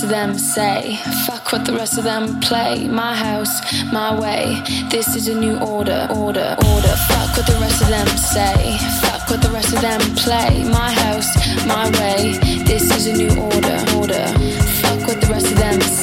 rest of them say. Fuck what the rest of them play. My house, my way. This is a new order, order, order. Fuck what the rest of them say. Fuck what the rest of them play. My house, my way. This is a new order, order. Fuck what the rest of them say.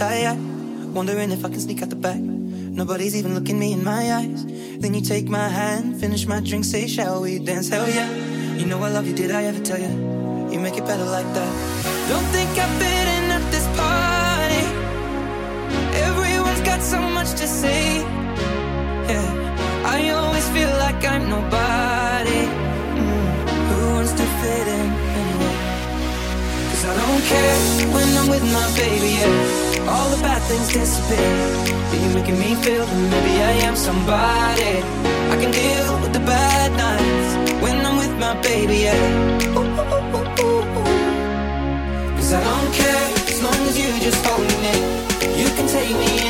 Yet. Wondering if I can sneak out the back. Nobody's even looking me in my eyes. Then you take my hand, finish my drink, say, Shall we dance? Hell yeah. You know I love you, did I ever tell you? You make it better like that. Don't think I fit in at this party. Everyone's got so much to say. Yeah, I always feel like I'm nobody. Mm, Who wants to fit in anyway? Cause I don't care when I'm with my baby, yeah. All the bad things disappear. You're making me feel that maybe I am somebody. I can deal with the bad nights when I'm with my baby, yeah. Cause I don't care as long as you just hold me. You can take me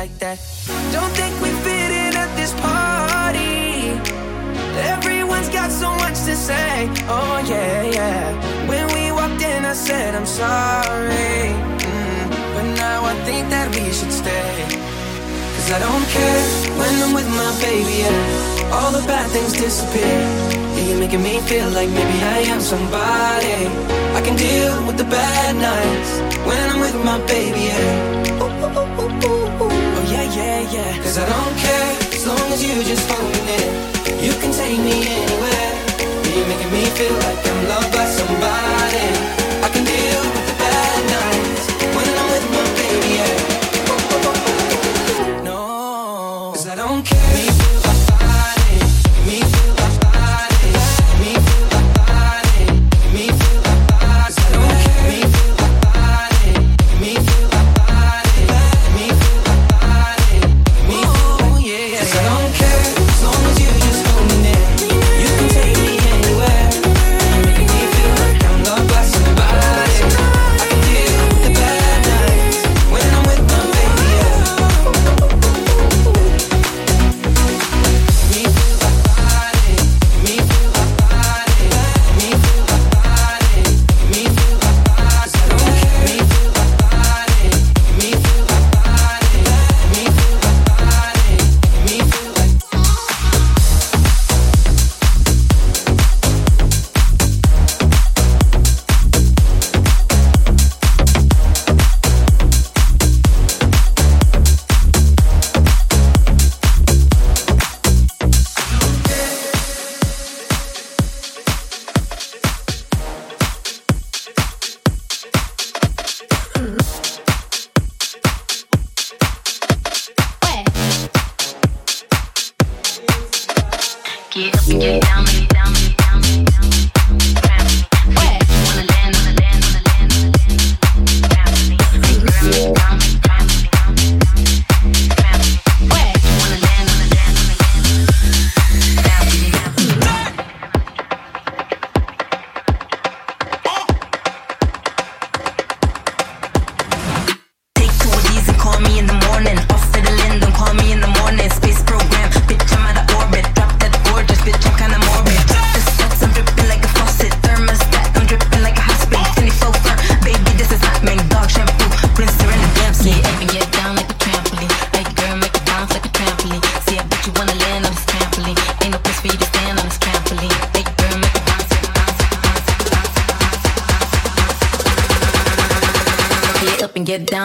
like that. Don't think we fit in at this party. Everyone's got so much to say. Oh, yeah, yeah. When we walked in, I said, I'm sorry. Mm, but now I think that we should stay. Cause I don't care when I'm with my baby, yeah. All the bad things disappear. You're making me feel like maybe I am somebody. I can deal with the bad nights when I'm with my baby, yeah. Yeah, yeah. Cause I don't care as long as you just hold near. You can take me anywhere. You're making me feel like I'm loved by somebody.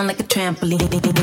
like a trampoline.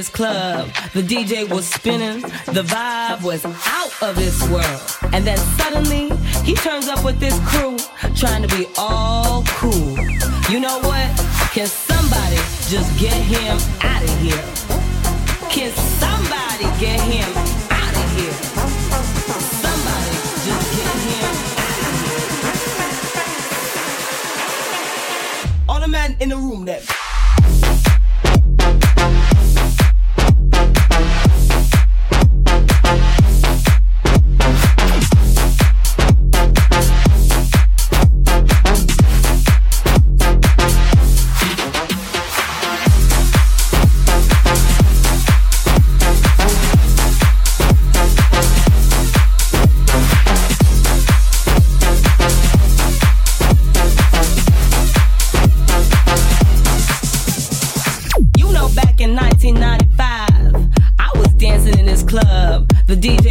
this club. The DJ was spinning, the vibe was out of this world. And then suddenly, he turns up with this crew, trying to be all cool. You know what? Can somebody just get him out of here? Can somebody get him out of here? Somebody just get him out of here. All the men in the room that. The DJ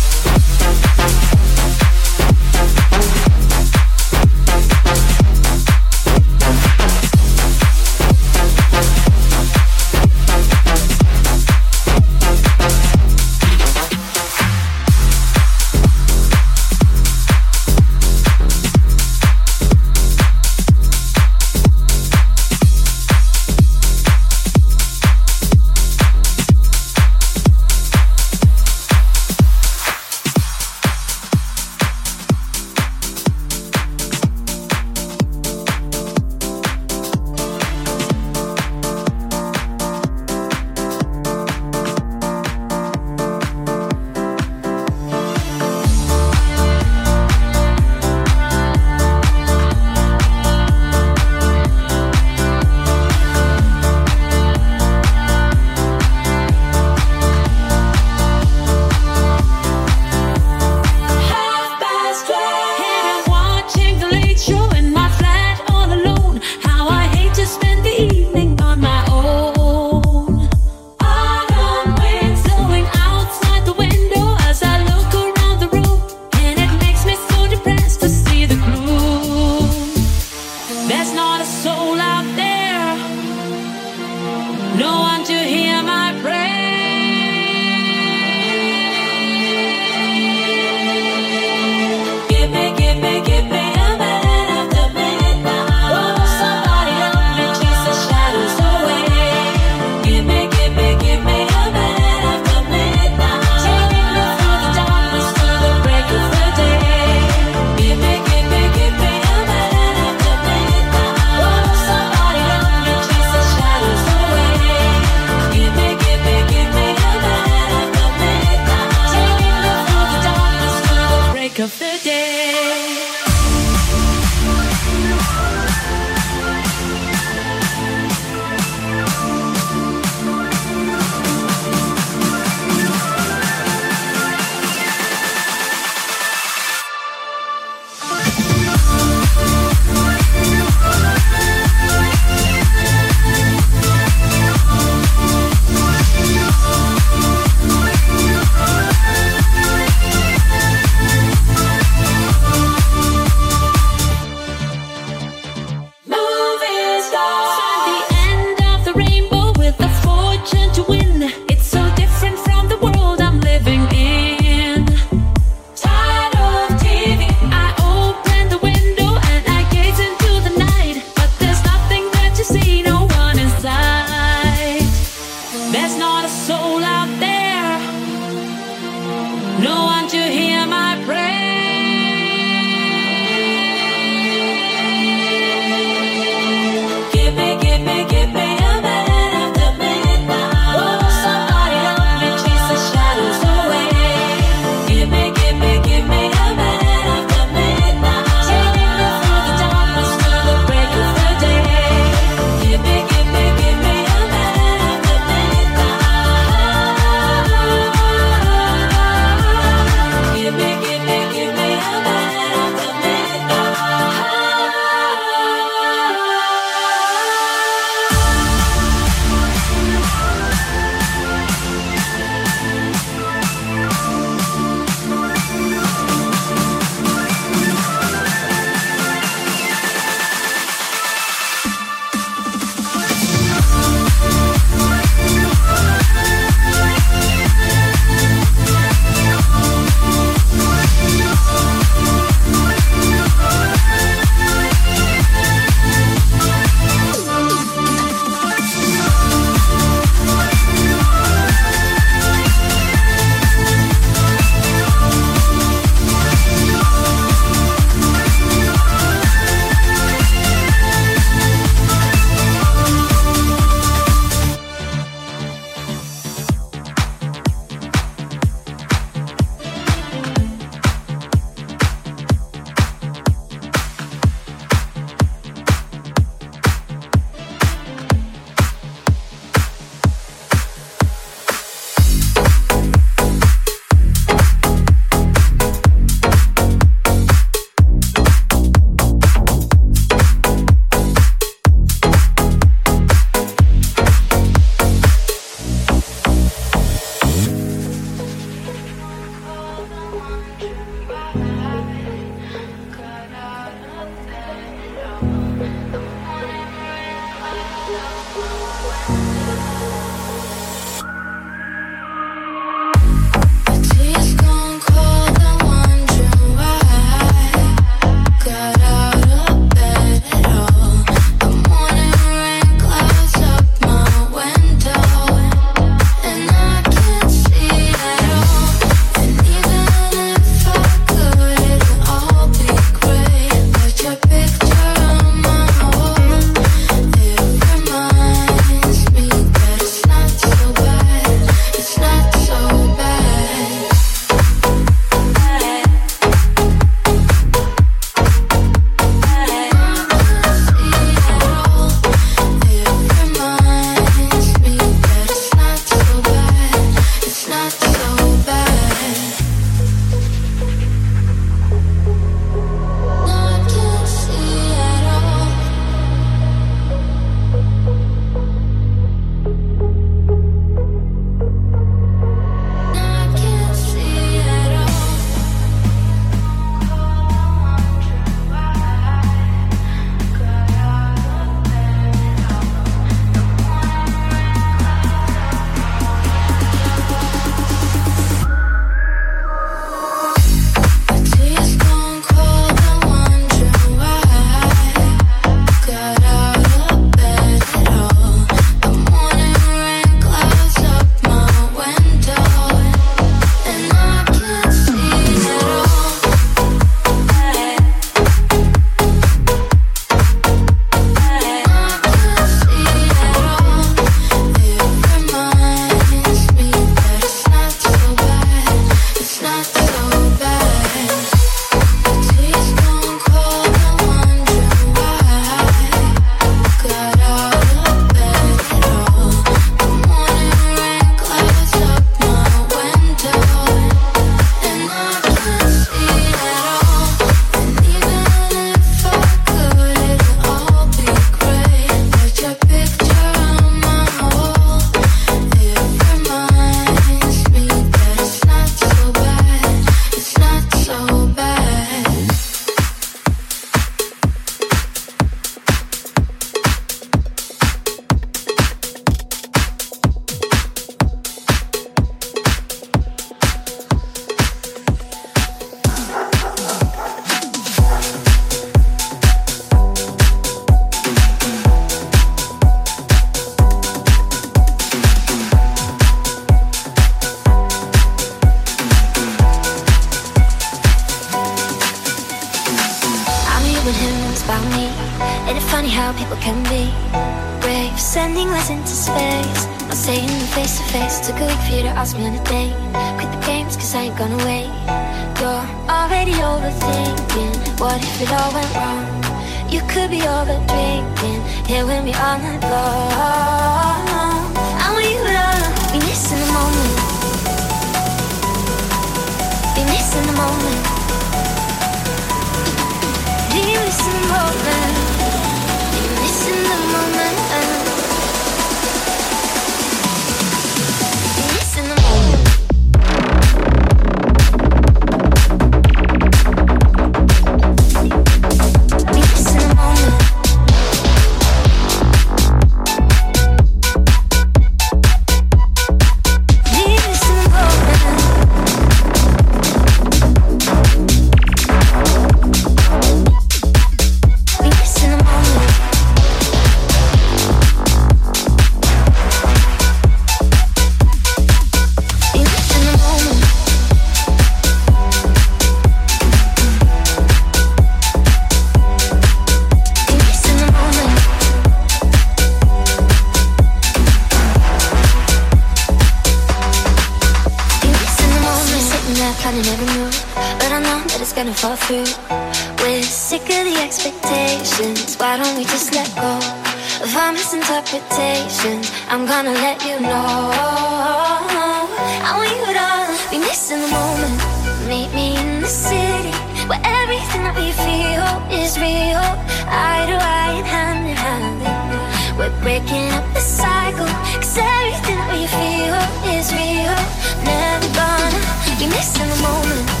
in the city Where everything that we feel is real. Eye to eye and hand in hand We're breaking up the cycle Cause everything that we feel is real. Never gonna be missing the moment.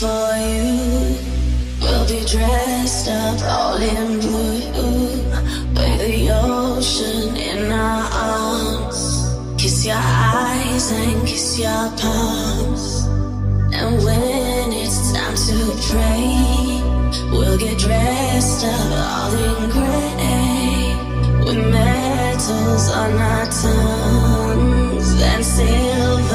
For you. We'll be dressed up all in blue. By the ocean in our arms. Kiss your eyes and kiss your palms. And when it's time to pray, we'll get dressed up all in gray. With metals on our tongues and silver